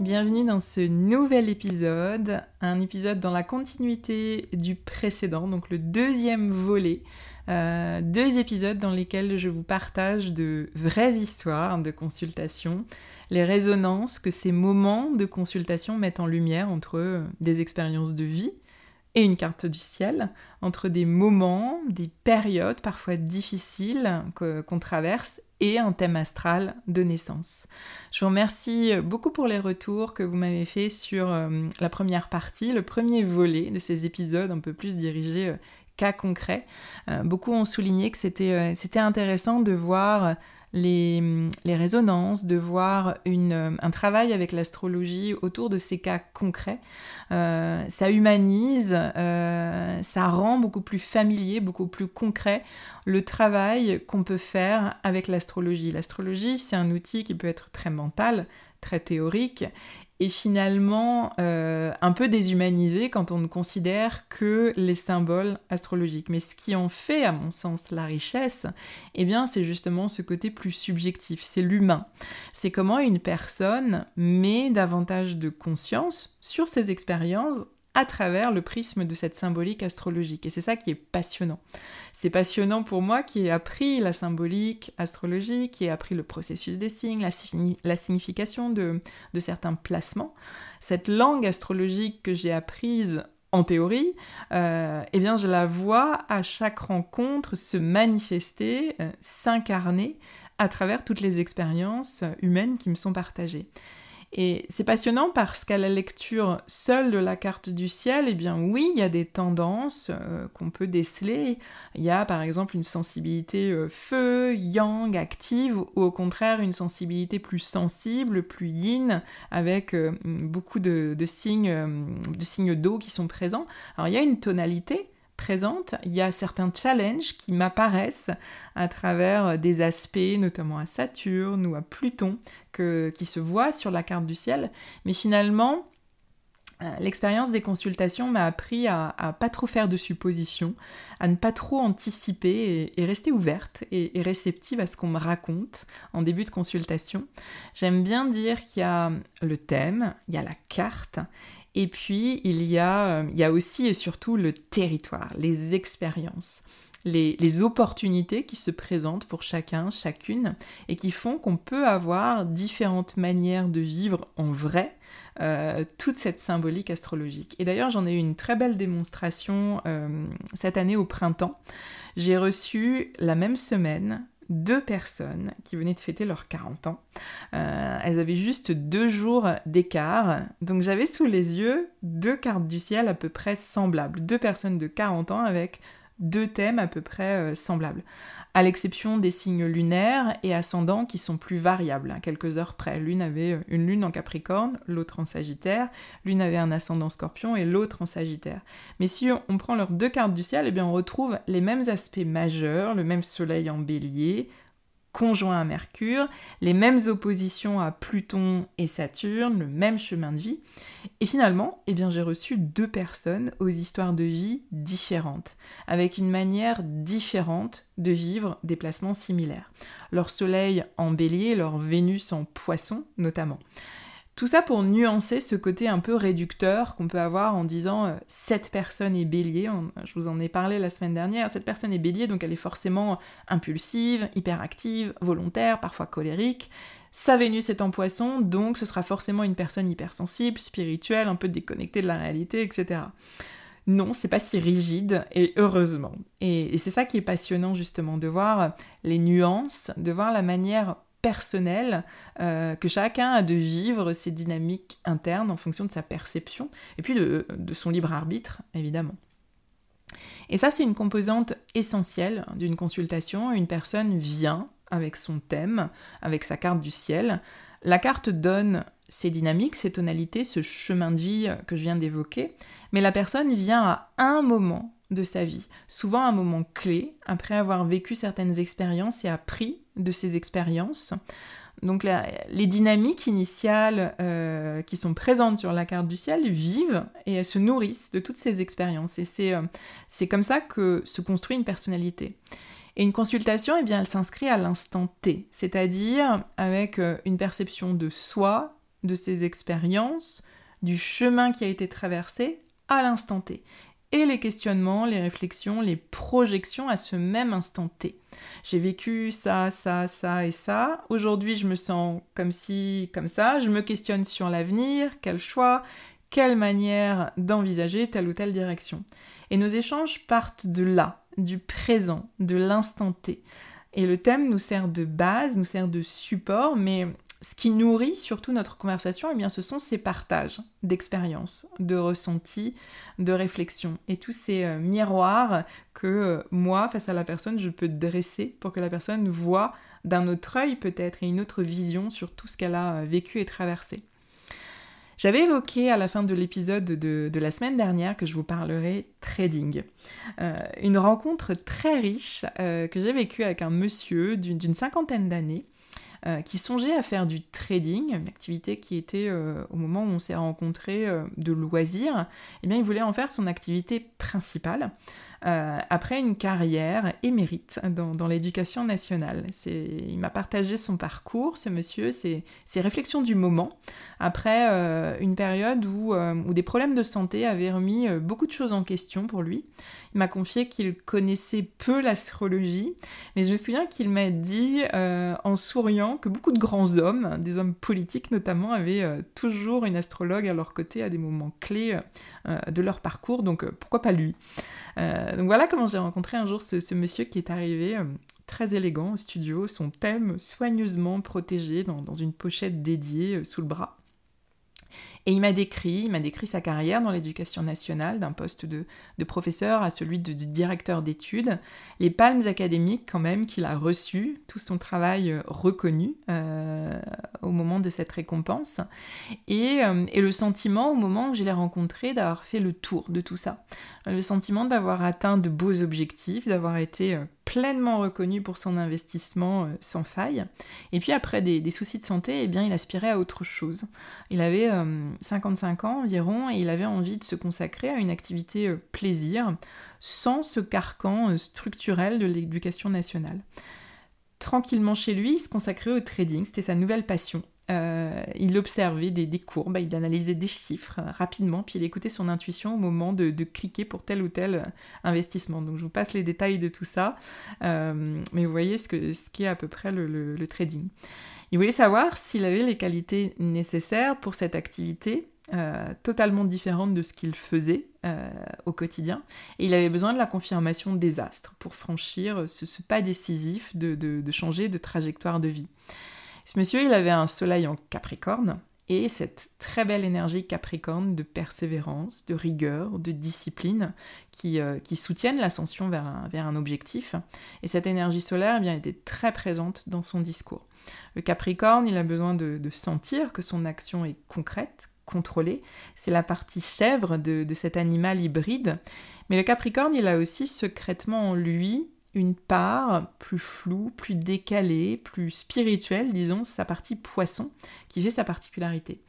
Bienvenue dans ce nouvel épisode, un épisode dans la continuité du précédent, donc le deuxième volet euh, deux épisodes dans lesquels je vous partage de vraies histoires de consultation, les résonances que ces moments de consultation mettent en lumière entre des expériences de vie une carte du ciel, entre des moments, des périodes parfois difficiles qu'on traverse et un thème astral de naissance. Je vous remercie beaucoup pour les retours que vous m'avez fait sur euh, la première partie, le premier volet de ces épisodes un peu plus dirigés euh, cas concrets. Euh, beaucoup ont souligné que c'était intéressant de voir les, les, résonances, de voir une, euh, un travail avec l'astrologie autour de ces cas concrets. ça humanise, ça rend beaucoup plus familier, beaucoup plus concret le travail qu'on peut faire avec l'astrologie. L'astrologie, c'est un outil qui peut être très mental, très théorique, et finalement euh, un peu déshumanisé quand on ne considère que les symboles astrologiques. Mais ce qui en fait, à mon sens, la richesse, eh bien, c'est justement ce côté plus subjectif, c'est l'humain. C'est comment une personne met davantage de conscience sur ses expériences à travers le prisme de cette symbolique astrologique. Et c'est ça qui est passionnant. C'est passionnant pour moi qui ai appris la symbolique astrologique, qui ai appris le processus des signes, la, signification de, certains placements. Cette langue astrologique que j'ai apprise en théorie, euh, eh bien je la vois à chaque rencontre se manifester, euh, s'incarner à travers toutes les expériences humaines qui me sont partagées. Et c'est passionnant parce qu'à la lecture seule de la carte du ciel, eh bien oui, il y a des tendances euh, qu'on peut déceler. Il y a par exemple une sensibilité euh, feu, yang, active, ou au contraire une sensibilité plus sensible, plus yin, avec euh, beaucoup de, signes, de signes d'eau qui sont présents. Alors il y a une tonalité, présente, il y a certains challenges qui m'apparaissent à travers des aspects, notamment à Saturne ou à Pluton, qui se voient sur la carte du ciel. Mais finalement, euh, L'expérience des consultations m'a appris à, à, pas trop faire de suppositions, à ne pas trop anticiper et, rester ouverte et, et, réceptive à ce qu'on me raconte en début de consultation. J'aime bien dire qu'il y a le thème, il y a la carte et puis, il y, a, euh, il y a aussi et surtout le territoire, les expériences. Les, opportunités qui se présentent pour chacun, chacune, et qui font qu'on peut avoir différentes manières de vivre en vrai euh, toute cette symbolique astrologique. Et d'ailleurs, j'en ai eu une très belle démonstration euh, cette année au printemps. J'ai reçu la même semaine deux personnes qui venaient de fêter leurs 40 ans. Euh, elles avaient juste deux jours d'écart, donc j'avais sous les yeux deux cartes du ciel à peu près semblables, deux personnes de 40 ans avec deux thèmes à peu près euh, semblables, à l'exception des signes lunaires et ascendants qui sont plus variables, hein, quelques heures près. L'une avait euh, une lune en Capricorne, l'autre en Sagittaire, l'une avait un ascendant Scorpion et l'autre en Sagittaire. Mais si on prend leurs deux cartes du ciel, eh bien on retrouve les mêmes aspects majeurs, le même soleil en bélier, conjoint à Mercure, les mêmes oppositions à Pluton et Saturne, le même chemin de vie. Et finalement, eh j'ai reçu deux personnes aux histoires de vie différentes, avec une manière différente de vivre des placements similaires. Leur Soleil en bélier, leur Vénus en poisson notamment. Tout ça pour nuancer ce côté un peu réducteur qu'on peut avoir en disant euh, cette personne est bélier, je vous en ai parlé la semaine dernière, cette personne est bélier donc elle est forcément impulsive, hyperactive, volontaire, parfois colérique. Sa Vénus est en poisson donc ce sera forcément une personne hypersensible, spirituelle, un peu déconnectée de la réalité, etc. Non, c'est pas si rigide et heureusement. et c'est ça qui est passionnant justement de voir les nuances, de voir la manière personnel euh, que chacun a de vivre ses dynamiques internes en fonction de sa perception et puis de, son libre arbitre, évidemment. Et ça, c'est une composante essentielle d'une consultation. Une personne vient avec son thème, avec sa carte du ciel. La carte donne ses dynamiques, ses tonalités, ce chemin de vie que je viens d'évoquer, mais la personne vient à un moment de sa vie, souvent un moment clé, après avoir vécu certaines expériences et appris de ces expériences. Donc les dynamiques initiales euh, qui sont présentes sur la carte du ciel vivent et elles se nourrissent de toutes ces expériences. Et euh, c'est comme ça que se construit une personnalité. Et une consultation, eh bien, elle s'inscrit à l'instant T, c'est-à-dire avec euh, une perception de soi, de ses expériences, du chemin qui a été traversé à l'instant T et les questionnements, les réflexions, les projections à ce même instant T. J'ai vécu ça, ça, ça et ça. Aujourd'hui, je me sens comme si, comme ça. Je me questionne sur l'avenir, quel choix, quelle manière d'envisager telle ou telle direction. Et nos échanges partent de là, du présent, de l'instant T. Et le thème nous sert de base, nous sert de support, mais ce qui nourrit surtout notre conversation, eh bien, ce sont ces partages d'expériences, de ressentis, de réflexions et tous ces euh, miroirs que euh, moi, face à la personne, je peux dresser pour que la personne voit d'un autre œil peut-être et une autre vision sur tout ce qu'elle a euh, vécu et traversé. J'avais évoqué à la fin de l'épisode de, la semaine dernière que je vous parlerai trading. une rencontre très riche que j'ai vécue avec un monsieur d'une cinquantaine d'années euh, qui songeait à faire du trading, une activité qui était euh, au moment où on s'est rencontrés euh, de loisir, eh bien il voulait en faire son activité principale. Euh, après une carrière émérite dans, dans l'éducation nationale. Il m'a partagé son parcours, ce monsieur, ses, réflexions du moment, après euh, une période où, euh, où, des problèmes de santé avaient remis beaucoup de choses en question pour lui. Il m'a confié qu'il connaissait peu l'astrologie, mais je me souviens qu'il m'a dit en souriant que beaucoup de grands hommes, des hommes politiques notamment, avaient toujours une astrologue à leur côté à des moments clés de leur parcours, donc pourquoi pas lui? Donc voilà comment j'ai rencontré un jour ce, monsieur qui est arrivé euh, très élégant au studio, son thème soigneusement protégé dans une pochette dédiée euh, sous le bras. Et il m'a décrit, il m'a décrit sa carrière dans l'éducation nationale, d'un poste de, professeur à celui de, directeur d'études, les palmes académiques quand même qu'il a reçues, tout son travail euh, reconnu euh, au moment de cette récompense, et, euh, et le sentiment au moment où je l'ai rencontré d'avoir fait le tour de tout ça, le sentiment d'avoir atteint de beaux objectifs, d'avoir été pleinement reconnu pour son investissement sans faille. Et puis après des, soucis de santé, eh bien, il aspirait à autre chose. Il avait 55 euh, ans environ et il avait envie de se consacrer à une activité euh, plaisir sans ce carcan structurel de l'éducation nationale. Tranquillement chez lui, il se consacrait au trading, c'était sa nouvelle passion. Euh, il observait des, courbes, il analysait des chiffres euh, rapidement, puis il écoutait son intuition au moment de, cliquer pour tel ou tel euh, investissement. Donc je vous passe les détails de tout ça, mais vous voyez ce, que, ce qui est à peu près le, trading. Il voulait savoir s'il avait les qualités nécessaires pour cette activité, totalement différente de ce qu'il faisait au quotidien. Et il avait besoin de la confirmation des astres pour franchir ce, pas décisif de, changer de trajectoire de vie. Ce monsieur, il avait un soleil en Capricorne et cette très belle énergie Capricorne de persévérance, de rigueur, de discipline qui, euh, soutiennent l'ascension vers un, vers un objectif. Et cette énergie solaire eh bien, était très présente dans son discours. Le Capricorne, il a besoin de, sentir que son action est concrète, contrôlée. C'est la partie chèvre de, de cet animal hybride. Mais le Capricorne, il a aussi secrètement en lui une part plus floue, plus décalée, plus spirituelle, disons, sa partie poisson, qui fait sa particularité.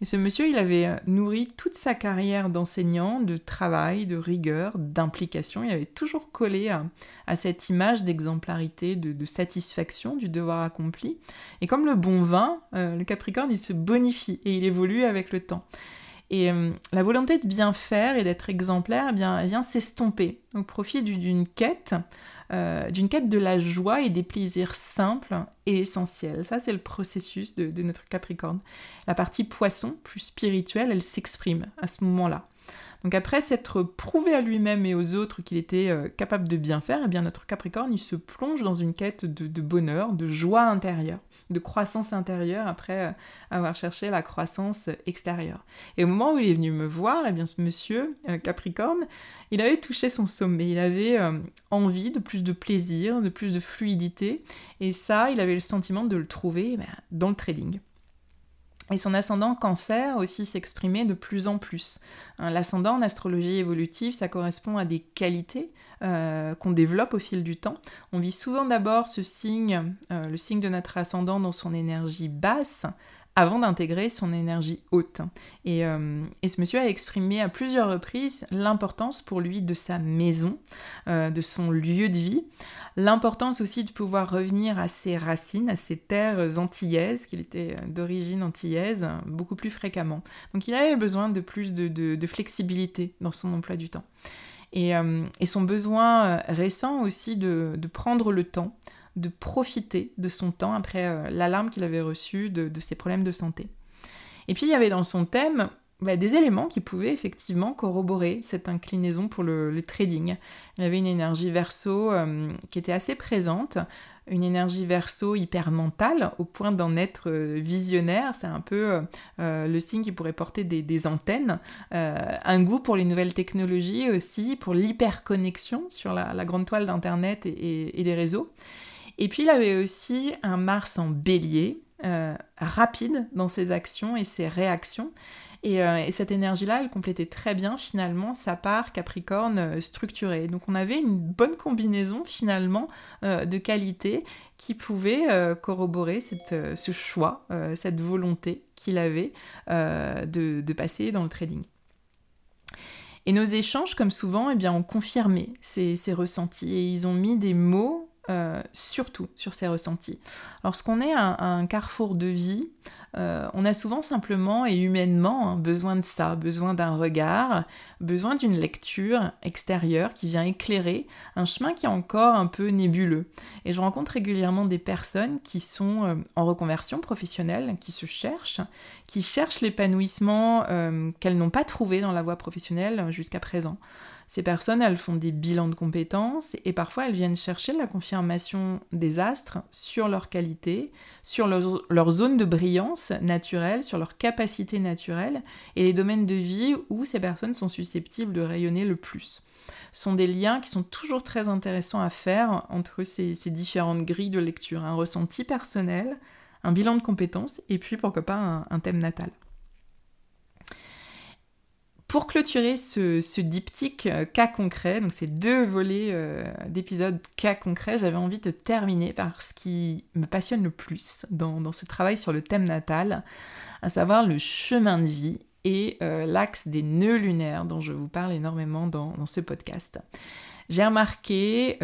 Et ce monsieur, il avait euh, nourri toute sa carrière d'enseignant de travail, de rigueur, d'implication. Il avait toujours collé à, cette image d'exemplarité, de, satisfaction du devoir accompli. Et comme le bon vin, euh, le Capricorne, il se bonifie et il évolue avec le temps. Et euh, la volonté de bien faire et d'être exemplaire, eh bien, vient s'estomper au profit d'une quête, euh, d'une quête de la joie et des plaisirs simples et essentiels. Ça, c'est le processus de, de notre Capricorne. La partie poisson, plus spirituelle, elle s'exprime à ce moment-là. Donc après s'être prouvé à lui-même et aux autres qu'il était euh, capable de bien faire, eh bien notre Capricorne, il se plonge dans une quête de, bonheur, de joie intérieure, de croissance intérieure après euh, avoir cherché la croissance extérieure. Et au moment où il est venu me voir, eh bien ce monsieur euh, Capricorne, il avait touché son sommet, il avait envie de plus de plaisir, de plus de fluidité, et ça, il avait le sentiment de le trouver eh dans le trading. Et son ascendant cancer aussi s'exprimait de plus en plus. Hein, l'ascendant en astrologie évolutive, ça correspond à des qualités euh, qu'on développe au fil du temps. On vit souvent d'abord ce signe, euh, le signe de notre ascendant dans son énergie basse, avant d'intégrer son énergie haute. Euh, et, ce monsieur a exprimé à plusieurs reprises l'importance pour lui de sa maison, euh, de son lieu de vie, l'importance aussi de pouvoir revenir à ses racines, à ses terres antillaises, qu'il était euh, d'origine antillaise, beaucoup plus fréquemment. Donc il avait besoin de plus de, flexibilité dans son emploi du temps. Et, son besoin récent aussi de prendre le temps, de profiter de son temps après euh, l'alarme qu'il avait reçue de, ses problèmes de santé. Et puis il y avait dans son thème bah, des éléments qui pouvaient effectivement corroborer cette inclinaison pour le, trading. Il avait une énergie verso euh, qui était assez présente, une énergie verso hyper mentale au point d'en être euh, visionnaire. C'est un peu le signe qui pourrait porter des, antennes. un goût pour les nouvelles technologies aussi, pour l'hyperconnexion sur la, grande toile d'Internet et, des réseaux. Et puis il avait aussi un Mars en bélier, euh, rapide dans ses actions et ses réactions. Euh, et, cette énergie-là, elle complétait très bien finalement sa part Capricorne euh, structurée. Donc on avait une bonne combinaison finalement de qualités qui pouvait corroborer ce choix, cette volonté qu'il avait de, passer dans le trading. Et nos échanges, comme souvent, eh bien, ont confirmé ces ressentis et ils ont mis des mots euh, surtout sur ses ressentis. Lorsqu'on est à, un carrefour de vie, euh, on a souvent simplement et humainement hein, besoin de ça, besoin d'un regard, besoin d'une lecture extérieure qui vient éclairer un chemin qui est encore un peu nébuleux. Et je rencontre régulièrement des personnes qui sont euh, en reconversion professionnelle, qui se cherchent, qui cherchent l'épanouissement qu'elles n'ont pas trouvé dans la voie professionnelle jusqu'à présent. Ces personnes, elles font des bilans de compétences et parfois elles viennent chercher la confirmation des astres sur leur qualité, sur leur, zone de brillance naturelle, sur leur capacité naturelle et les domaines de vie où ces personnes sont susceptibles de rayonner le plus. Ce sont des liens qui sont toujours très intéressants à faire entre ces, différentes grilles de lecture. Un ressenti personnel, un bilan de compétences et puis pourquoi pas un thème natal. Pour clôturer ce, diptyque euh, cas concret, donc ces deux volets euh, d'épisodes cas concrets, j'avais envie de terminer par ce qui me passionne le plus dans, ce travail sur le thème natal, à savoir le chemin de vie et euh, l'axe des nœuds lunaires dont je vous parle énormément dans, ce podcast. J'ai remarqué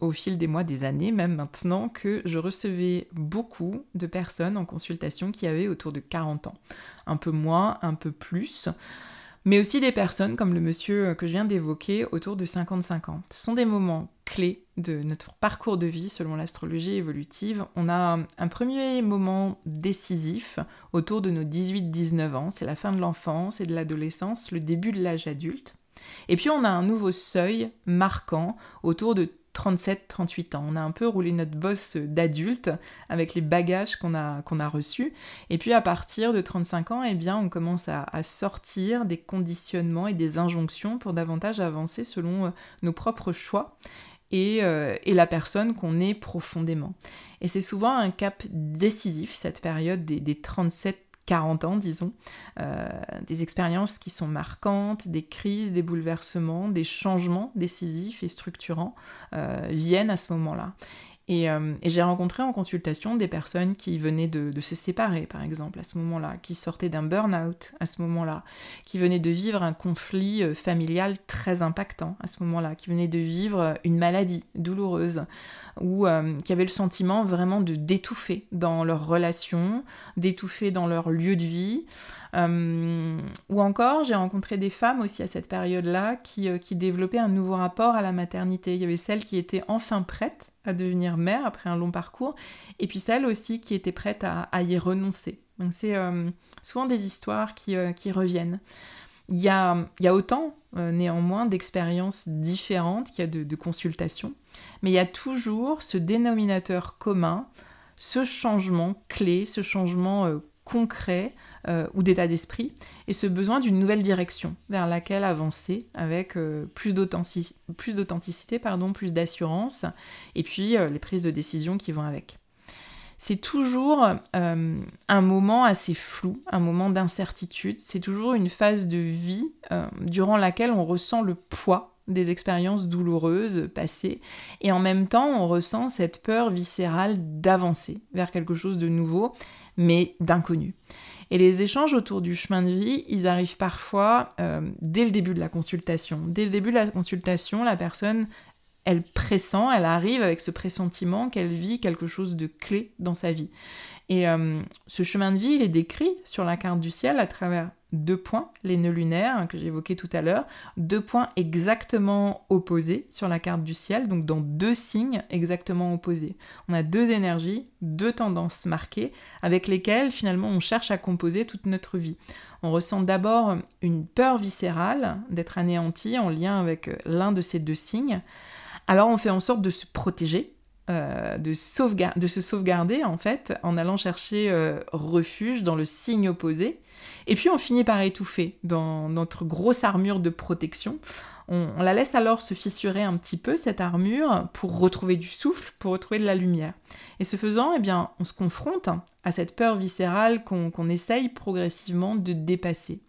au fil des mois, des années même maintenant, que je recevais beaucoup de personnes en consultation qui avaient autour de 40 ans. Un peu moins, un peu plus mais aussi des personnes comme le monsieur que je viens d'évoquer autour de 55 ans. Ce sont des moments clés de notre parcours de vie selon l'astrologie évolutive. On a un premier moment décisif autour de nos 18-19 ans, c'est la fin de l'enfance et de l'adolescence, le début de l'âge adulte. Et puis on a un nouveau seuil marquant autour de 37-38 ans. On a un peu roulé notre bosse d'adulte avec les bagages qu'on a, qu'on a reçus. Et puis à partir de 35 ans, eh bien, on commence à, sortir des conditionnements et des injonctions pour davantage avancer selon euh, nos propres choix. Euh, et, la personne qu'on est profondément. Et c'est souvent un cap décisif, cette période des, des 37 40 ans, disons, euh, des expériences qui sont marquantes, des crises, des bouleversements, des changements décisifs et structurants euh, viennent à ce moment-là. Euh, et, j'ai rencontré en consultation des personnes qui venaient de, se séparer, par exemple, à ce moment-là, qui sortaient d'un burn-out à ce moment-là, qui venaient de vivre un conflit euh, familial très impactant à ce moment-là, qui venaient de vivre une maladie douloureuse, ou euh, qui avaient le sentiment vraiment de d'étouffer dans leurs relations, d'étouffer dans leur lieu de vie. ou encore, j'ai rencontré des femmes aussi à cette période-là qui, qui développaient un nouveau rapport à la maternité. Il y avait celles qui étaient enfin prêtes à devenir mère après un long parcours, et puis celle aussi qui était prête à, y renoncer. Donc c'est euh, souvent des histoires qui, euh, reviennent. Il y a, y a autant euh, néanmoins d'expériences différentes qu'il y a de, de, consultations, mais il y a toujours ce dénominateur commun, ce changement clé, ce changement concret euh, ou d'état d'esprit, et ce besoin d'une nouvelle direction vers laquelle avancer avec euh, plus d'authenticité, plus d'assurance, et puis euh, les prises de décision qui vont avec. C'est toujours un moment assez flou, un moment d'incertitude, c'est toujours une phase de vie durant laquelle on ressent le poids des expériences douloureuses passées, et en même temps on ressent cette peur viscérale d'avancer vers quelque chose de nouveau, mais d'inconnu. Et les échanges autour du chemin de vie, ils arrivent parfois euh, dès le début de la consultation. Dès le début de la consultation, la personne, elle pressent, elle arrive avec ce pressentiment qu'elle vit quelque chose de clé dans sa vie. Et euh, ce chemin de vie, il est décrit sur la carte du ciel à travers deux points, les nœuds lunaires hein, que j'évoquais tout à l'heure, deux points exactement opposés sur la carte du ciel, donc dans deux signes exactement opposés. On a deux énergies, deux tendances marquées, avec lesquelles finalement on cherche à composer toute notre vie. On ressent d'abord une peur viscérale d'être anéanti en lien avec l'un de ces deux signes. Alors on fait en sorte de se protéger euh, de, de, se sauvegarder en fait en allant chercher euh, refuge dans le signe opposé. Et puis on finit par étouffer dans notre grosse armure de protection. On, la laisse alors se fissurer un petit peu cette armure pour retrouver du souffle, pour retrouver de la lumière. Et ce faisant, eh bien, on se confronte à cette peur viscérale qu'on essaye progressivement de dépasser.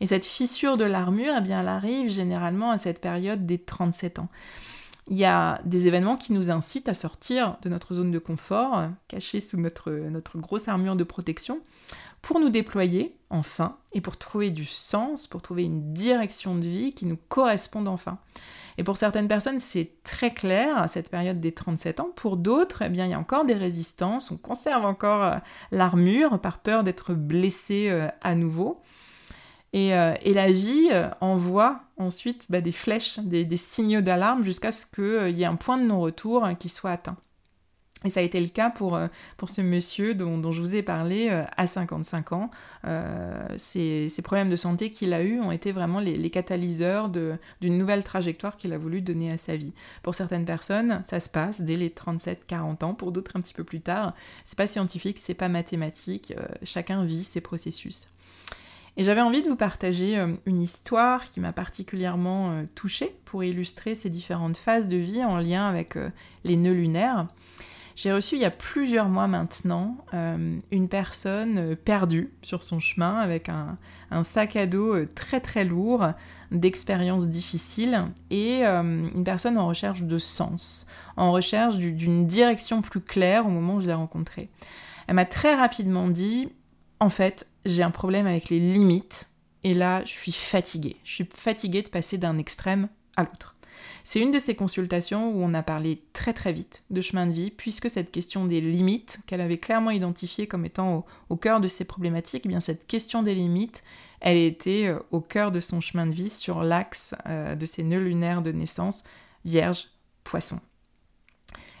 Et cette fissure de l'armure, eh bien, elle arrive généralement à cette période des 37 ans il y a des événements qui nous incitent à sortir de notre zone de confort, cachée sous notre, notre grosse armure de protection, pour nous déployer enfin et pour trouver du sens, pour trouver une direction de vie qui nous corresponde enfin. Et pour certaines personnes, c'est très clair à cette période des 37 ans. Pour d'autres, eh bien, il y a encore des résistances, on conserve encore euh, l'armure par peur d'être blessé euh, à nouveau. Euh, et, la vie euh, envoie ensuite bah, des flèches, des, signaux d'alarme jusqu'à ce qu'il euh, y ait un point de non-retour qui soit atteint. Et ça a été le cas pour, pour ce monsieur dont, je vous ai parlé à 55 ans. ces, problèmes de santé qu'il a eus ont été vraiment les, les catalyseurs d'une nouvelle trajectoire qu'il a voulu donner à sa vie. Pour certaines personnes, ça se passe dès les 37-40 ans, pour d'autres un petit peu plus tard. C'est pas scientifique, c'est pas mathématique, chacun vit ses processus. Et j'avais envie de vous partager euh, une histoire qui m'a particulièrement euh, touchée pour illustrer ces différentes phases de vie en lien avec euh, les nœuds lunaires. J'ai reçu il y a plusieurs mois maintenant une personne perdue sur son chemin avec un, sac à dos très très lourd, d'expériences difficiles et une personne en recherche de sens, en recherche d'une direction plus claire au moment où je l'ai rencontrée. Elle m'a très rapidement dit, en fait, j'ai un problème avec les limites, et là, je suis fatiguée. Je suis fatiguée de passer d'un extrême à l'autre. C'est une de ces consultations où on a parlé très très vite de chemin de vie, puisque cette question des limites, qu'elle avait clairement identifiée comme étant au, cœur de ses problématiques, eh bien cette question des limites, elle était euh, au cœur de son chemin de vie sur l'axe euh, de ses nœuds lunaires de naissance, Vierge, Poisson.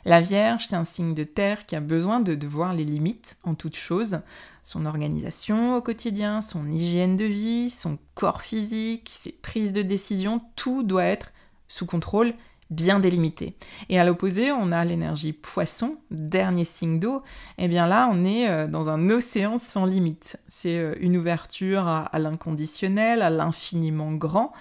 La Vierge, c'est un signe de terre qui a besoin de, voir les limites en toute chose, son organisation au quotidien, son hygiène de vie, son corps physique, ses prises de décision, tout doit être sous contrôle, bien délimité. Et à l'opposé, on a l'énergie poisson, dernier signe d'eau. Et eh bien là, on est euh, dans un océan sans limite. C'est euh, une ouverture à, l'inconditionnel, à l'infiniment grand.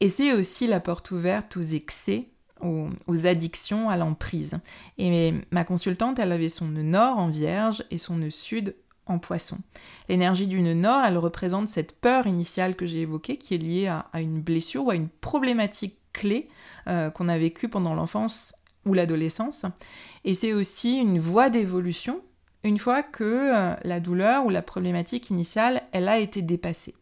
Et c'est aussi la porte ouverte aux excès, aux, addictions, à l'emprise. Et ma consultante, elle avait son nœud nord en vierge et son nœud sud en poisson. L'énergie du nœud nord, elle représente cette peur initiale que j'ai évoquée, qui est liée à, une blessure ou à une problématique clé euh, qu'on a vécue pendant l'enfance ou l'adolescence. Et c'est aussi une voie d'évolution une fois que euh, la douleur ou la problématique initiale, elle a été dépassée.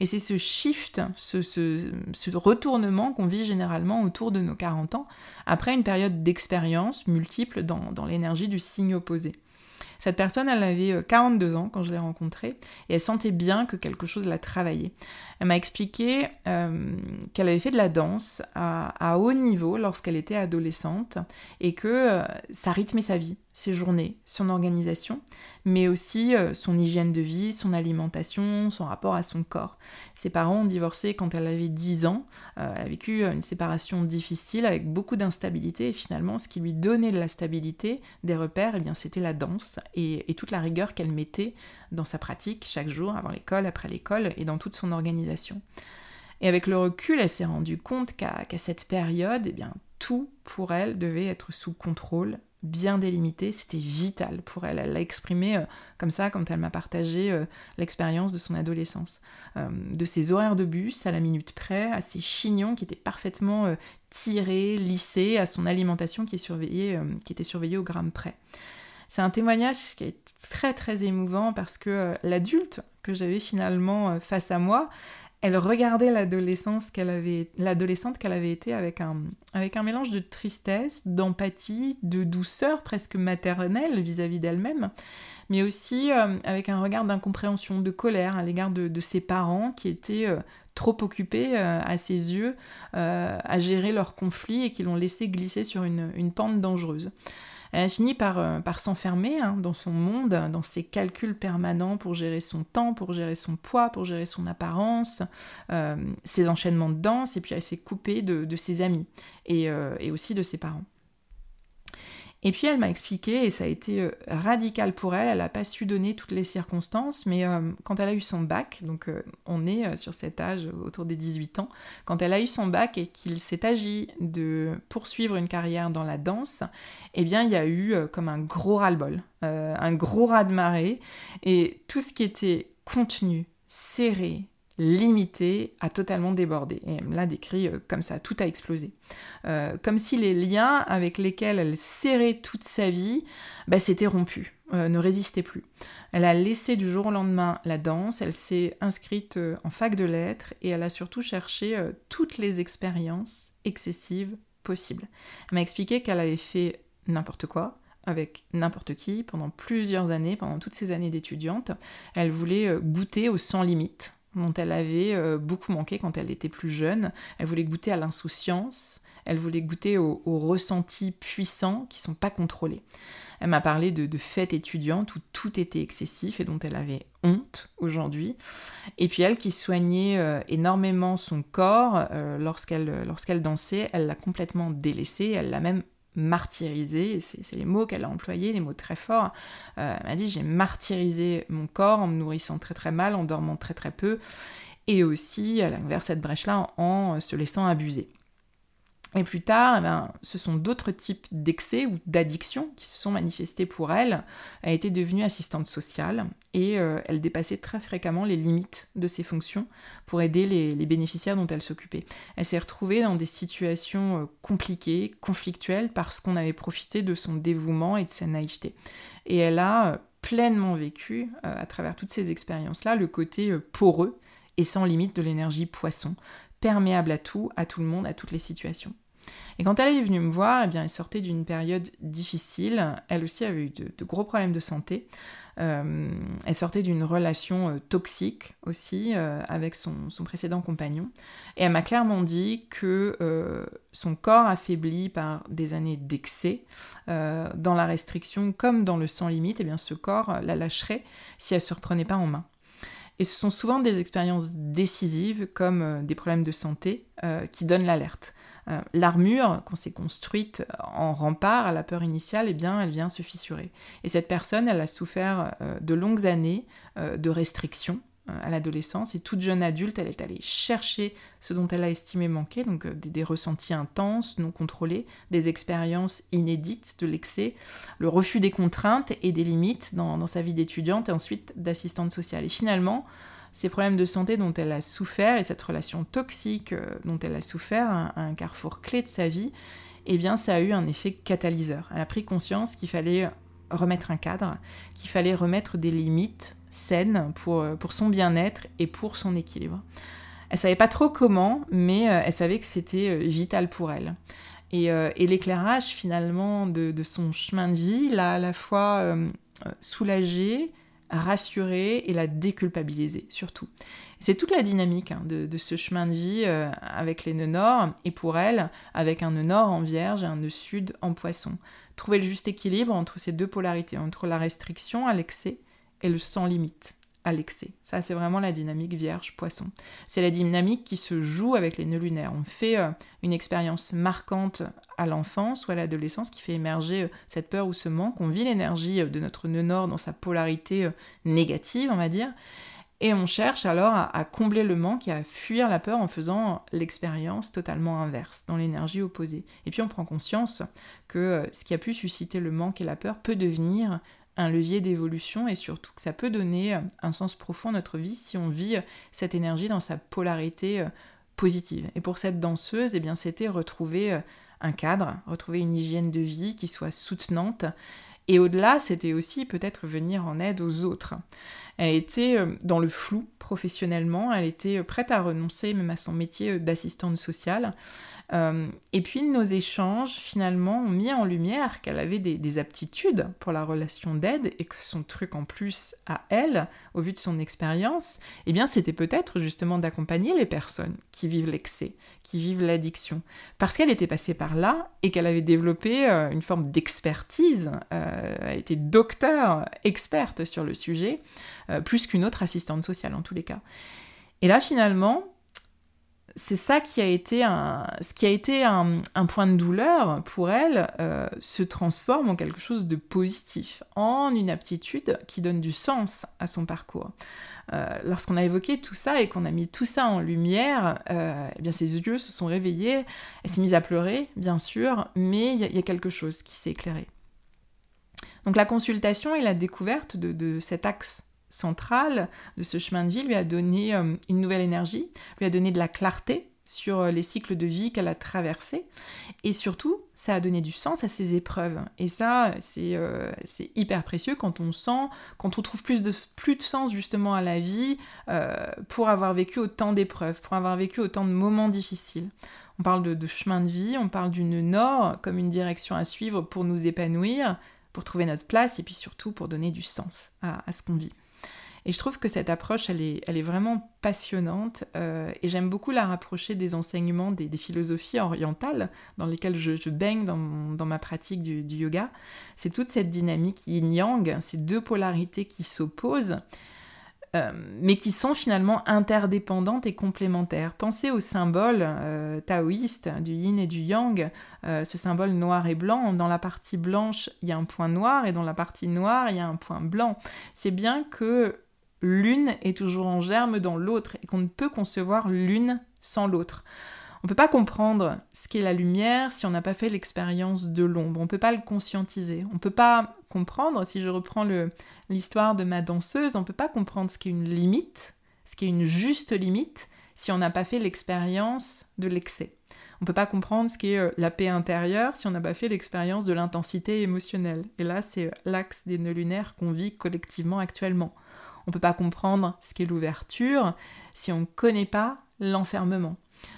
Et c'est ce shift, ce, retournement qu'on vit généralement autour de nos 40 ans, après une période d'expérience multiple dans l'énergie du signe opposé. Cette personne, elle avait 42 euh, ans quand je l'ai rencontrée et elle sentait bien que quelque chose la travaillait. Elle m'a expliqué euh, qu'elle avait fait de la danse à, haut niveau lorsqu'elle était adolescente et que euh, ça rythmait sa vie, ses journées, son organisation, mais aussi son hygiène de vie, son alimentation, son rapport à son corps. Ses parents ont divorcé quand elle avait 10 ans, elle a vécu une séparation difficile avec beaucoup d'instabilité et finalement ce qui lui donnait de la stabilité, des repères, eh bien c'était la danse et, toute la rigueur qu'elle mettait dans sa pratique chaque jour, avant l'école, après l'école et dans toute son organisation. Et avec le recul, elle s'est rendue compte qu'à cette période, eh bien, tout pour elle devait être sous contrôle, bien délimité, c'était vital pour elle. Elle l'a exprimé euh, comme ça quand elle m'a partagé euh, l'expérience de son adolescence. Euh, de ses horaires de bus à la minute près, à ses chignons qui étaient parfaitement tirés, lissés, à son alimentation qui, qui était surveillée au gramme près. C'est un témoignage qui est très très émouvant parce que l'adulte que j'avais finalement face à moi, elle regardait l'adolescente qu'elle avait été avec un, mélange de tristesse, d'empathie, de douceur presque maternelle vis-à-vis d'elle-même, mais aussi euh, avec un regard d'incompréhension, de colère à l'égard de, ses parents qui étaient trop occupés à ses yeux à gérer leurs conflits et qui l'ont laissé glisser sur une, une pente dangereuse. Elle a fini par, euh, par s'enfermer hein, dans son monde, dans ses calculs permanents pour gérer son temps, pour gérer son poids, pour gérer son apparence, euh, ses enchaînements de danse, et puis elle s'est coupée de, ses amis euh, et aussi de ses parents. Et puis elle m'a expliqué, et ça a été euh, radical pour elle, elle n'a pas su donner toutes les circonstances, mais euh, quand elle a eu son bac, donc euh, on est sur cet âge autour des 18 ans, quand elle a eu son bac et qu'il s'est agi de poursuivre une carrière dans la danse, eh bien il y a eu comme un gros ras-le-bol, un gros raz-de-marée, et tout ce qui était contenu, serré, limité a totalement débordé. Et elle me l'a décrit euh, comme ça, tout a explosé. Euh, comme si les liens avec lesquels elle serrait toute sa vie bah, s'étaient rompus, euh, ne résistaient plus. Elle a laissé du jour au lendemain la danse, elle s'est inscrite en fac de lettres et elle a surtout cherché toutes les expériences excessives possibles. Elle m'a expliqué qu'elle avait fait n'importe quoi, avec n'importe qui pendant plusieurs années, pendant toutes ces années d'étudiante. Elle voulait goûter au sans limite, dont elle avait euh, beaucoup manqué quand elle était plus jeune. Elle voulait goûter à l'insouciance, elle voulait goûter aux, ressentis puissants qui sont pas contrôlés. Elle m'a parlé de, fêtes étudiantes où tout était excessif et dont elle avait honte aujourd'hui. Et puis elle qui soignait euh, énormément son corps euh, lorsqu'elle lorsqu'elle dansait, elle l'a complètement délaissé, elle l'a même martyrisé, c'est les mots qu'elle a employés, les mots très forts. Euh, elle m'a dit j'ai martyrisé mon corps en me nourrissant très très mal, en dormant très très peu, et aussi elle a ouvert cette brèche-là en se laissant abuser. Et plus tard, eh ben, ce sont d'autres types d'excès ou d'addictions qui se sont manifestés pour elle. Elle était devenue assistante sociale et euh, elle dépassait très fréquemment les limites de ses fonctions pour aider les, bénéficiaires dont elle s'occupait. Elle s'est retrouvée dans des situations euh, compliquées, conflictuelles, parce qu'on avait profité de son dévouement et de sa naïveté. Et elle a euh, pleinement vécu, à travers toutes ces expériences-là, le côté poreux et sans limite de l'énergie poisson, perméable à tout, à tout le monde, à toutes les situations. Et quand elle est venue me voir, eh bien, elle sortait d'une période difficile. Elle aussi avait eu de, gros problèmes de santé. Euh, elle sortait d'une relation euh, toxique aussi euh, avec son, précédent compagnon. Et elle m'a clairement dit que son corps affaibli par des années d'excès, dans la restriction comme dans le sans limite, eh bien, ce corps la lâcherait si elle ne se reprenait pas en main. Et ce sont souvent des expériences décisives, comme euh, des problèmes de santé, euh, qui donnent l'alerte. Euh, l'armure qu'on s'est construite en rempart à la peur initiale, eh bien, elle vient se fissurer. Et cette personne, elle a souffert de longues années de restrictions, à l'adolescence et toute jeune adulte, elle est allée chercher ce dont elle a estimé manquer, donc euh, des, ressentis intenses, non contrôlés, des expériences inédites de l'excès, le refus des contraintes et des limites dans, sa vie d'étudiante et ensuite d'assistante sociale. Et finalement, ces problèmes de santé dont elle a souffert et cette relation toxique euh, dont elle a souffert à un carrefour clé de sa vie, eh bien ça a eu un effet catalyseur. Elle a pris conscience qu'il fallait remettre un cadre, qu'il fallait remettre des limites saines pour, euh, pour son bien-être et pour son équilibre. Elle savait pas trop comment, mais euh, elle savait que c'était euh, vital pour elle. Et, l'éclairage finalement de, son chemin de vie l'a à la fois soulagée, rassurée et la déculpabilisée surtout. C'est toute la dynamique hein, de, ce chemin de vie avec les nœuds nord et pour elle avec un nœud nord en vierge et un nœud sud en poisson trouver le juste équilibre entre ces deux polarités, entre la restriction à l'excès et le sans limite à l'excès. Ça, c'est vraiment la dynamique vierge-poisson. C'est la dynamique qui se joue avec les nœuds lunaires. On fait euh, une expérience marquante à l'enfance ou à l'adolescence qui fait émerger euh, cette peur ou ce manque. On vit l'énergie euh, de notre nœud nord dans sa polarité négative, on va dire. Et on cherche alors à, combler le manque et à fuir la peur en faisant l'expérience totalement inverse, dans l'énergie opposée. Et puis on prend conscience que euh, ce qui a pu susciter le manque et la peur peut devenir un levier d'évolution et surtout que ça peut donner euh, un sens profond à notre vie si on vit euh, cette énergie dans sa polarité positive. Et pour cette danseuse, eh bien c'était retrouver un cadre, retrouver une hygiène de vie qui soit soutenante et au-delà, c'était aussi peut-être venir en aide aux autres. Elle était euh, dans le flou professionnellement, elle était euh, prête à renoncer même à son métier euh, d'assistante sociale. Et puis nos échanges finalement ont mis en lumière qu'elle avait des, aptitudes pour la relation d'aide et que son truc en plus à elle, au vu de son expérience, eh bien c'était peut-être justement d'accompagner les personnes qui vivent l'excès, qui vivent l'addiction, parce qu'elle était passée par là et qu'elle avait développé une forme d'expertise, elle était docteur, experte sur le sujet, plus qu'une autre assistante sociale en tous les cas. Et là finalement, c'est ça qui a été un, ce qui a été un, point de douleur pour elle euh, se transforme en quelque chose de positif, en une aptitude qui donne du sens à son parcours. Euh, lorsqu'on a évoqué tout ça et qu'on a mis tout ça en lumière, euh, eh bien ses yeux se sont réveillés, elle s'est mise à pleurer, bien sûr, mais il y, a quelque chose qui s'est éclairé. Donc la consultation et la découverte de cet axe centrale de ce chemin de vie lui a donné euh, une nouvelle énergie, lui a donné de la clarté sur euh, les cycles de vie qu'elle a traversés. Et surtout, ça a donné du sens à ses épreuves. Et ça, c'est euh, hyper précieux quand on sent, quand on trouve plus de, plus de sens justement à la vie pour avoir vécu autant d'épreuves, pour avoir vécu autant de moments difficiles. On parle de, chemin de vie, on parle d'une nord comme une direction à suivre pour nous épanouir, pour trouver notre place et puis surtout pour donner du sens à ce qu'on vit. Et je trouve que cette approche, elle est, elle est vraiment passionnante euh, et j'aime beaucoup la rapprocher des enseignements des, philosophies orientales dans lesquelles je, baigne dans, ma pratique du, yoga. C'est toute cette dynamique yin-yang, ces deux polarités qui s'opposent. Euh, mais qui sont finalement interdépendantes et complémentaires. Pensez au symbole euh, taoïste du yin et du yang, ce symbole noir et blanc. Dans la partie blanche, il y a un point noir et dans la partie noire, il y a un point blanc. C'est bien que l'une est toujours en germe dans l'autre et qu'on ne peut concevoir l'une sans l'autre. On ne peut pas comprendre ce qu'est la lumière si on n'a pas fait l'expérience de l'ombre. On ne peut pas le conscientiser. On ne peut pas comprendre, si je reprends l'histoire de ma danseuse, on peut pas comprendre ce qu'est une limite, ce qu'est une juste limite, si on n'a pas fait l'expérience de l'excès. On ne peut pas comprendre ce qu'est euh, la paix intérieure si on n'a pas fait l'expérience de l'intensité émotionnelle. Et là, c'est euh, l'axe des nœuds lunaires qu'on vit collectivement actuellement. On ne peut pas comprendre ce qu'est l'ouverture si on ne connaît pas l'enfermement.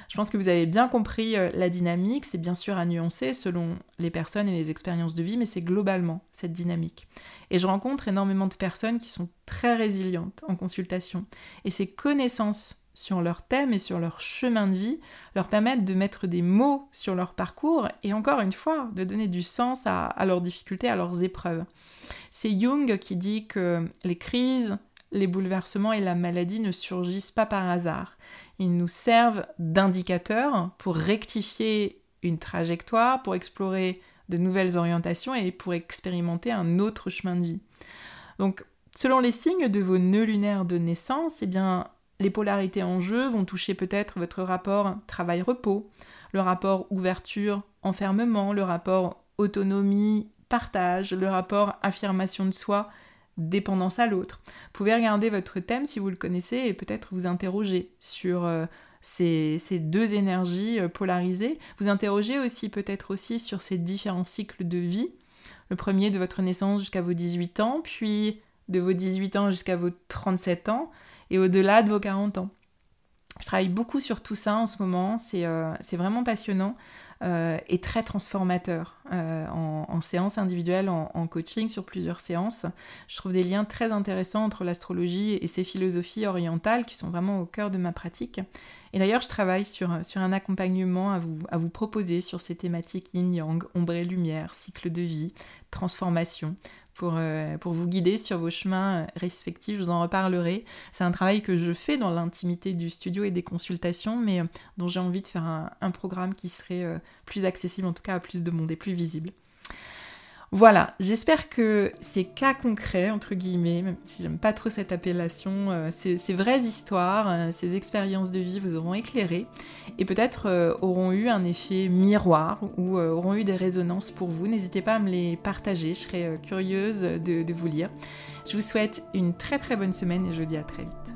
Je pense que vous avez bien compris euh, la dynamique, c'est bien sûr à nuancer selon les personnes et les expériences de vie, mais c'est globalement cette dynamique. Et je rencontre énormément de personnes qui sont très résilientes en consultation. Et ces connaissances sur leur thème et sur leur chemin de vie leur permettent de mettre des mots sur leur parcours et encore une fois de donner du sens à, à leurs difficultés, à leurs épreuves. C'est Jung qui dit que les crises, les bouleversements et la maladie ne surgissent pas par hasard. Ils nous servent d'indicateurs pour rectifier une trajectoire, pour explorer de nouvelles orientations et pour expérimenter un autre chemin de vie. Donc Selon les signes de vos nœuds lunaires de naissance, eh bien, les polarités en jeu vont toucher peut-être votre rapport travail-repos, le rapport ouverture-enfermement, le rapport autonomie-partage, le rapport affirmation de soi, dépendance à l'autre. Vous pouvez regarder votre thème si vous le connaissez et peut-être vous interroger sur euh, ces, deux énergies euh, polarisées. Vous interroger aussi peut-être aussi sur ces différents cycles de vie. Le premier de votre naissance jusqu'à vos 18 ans, puis de vos 18 ans jusqu'à vos 37 ans, et au-delà de vos 40 ans. Travaille beaucoup sur tout ça en ce moment, c'est euh, vraiment passionnant euh, et très transformateur euh, en, séance individuelle, en, coaching sur plusieurs séances. Je trouve des liens très intéressants entre l'astrologie et ces philosophies orientales qui sont vraiment au cœur de ma pratique. Et d'ailleurs, je travaille sur, sur un accompagnement à vous, à vous proposer sur ces thématiques yin-yang, ombre et lumière, cycle de vie, transformation, pour, euh, pour vous guider sur vos chemins respectifs. Je vous en reparlerai. C'est un travail que je fais dans l'intimité du studio et des consultations, mais euh, dont j'ai envie de faire un, programme qui serait euh, plus accessible, en tout cas à plus de monde et plus visible. Voilà, j'espère que ces cas concrets, entre guillemets, même si j'aime pas trop cette appellation, euh, ces, vraies histoires, euh, ces expériences de vie vous auront éclairé et peut-être euh, auront eu un effet miroir ou auront eu des résonances pour vous. N'hésitez pas à me les partager, je serais curieuse de vous lire. Je vous souhaite une très très bonne semaine et je vous dis à très vite.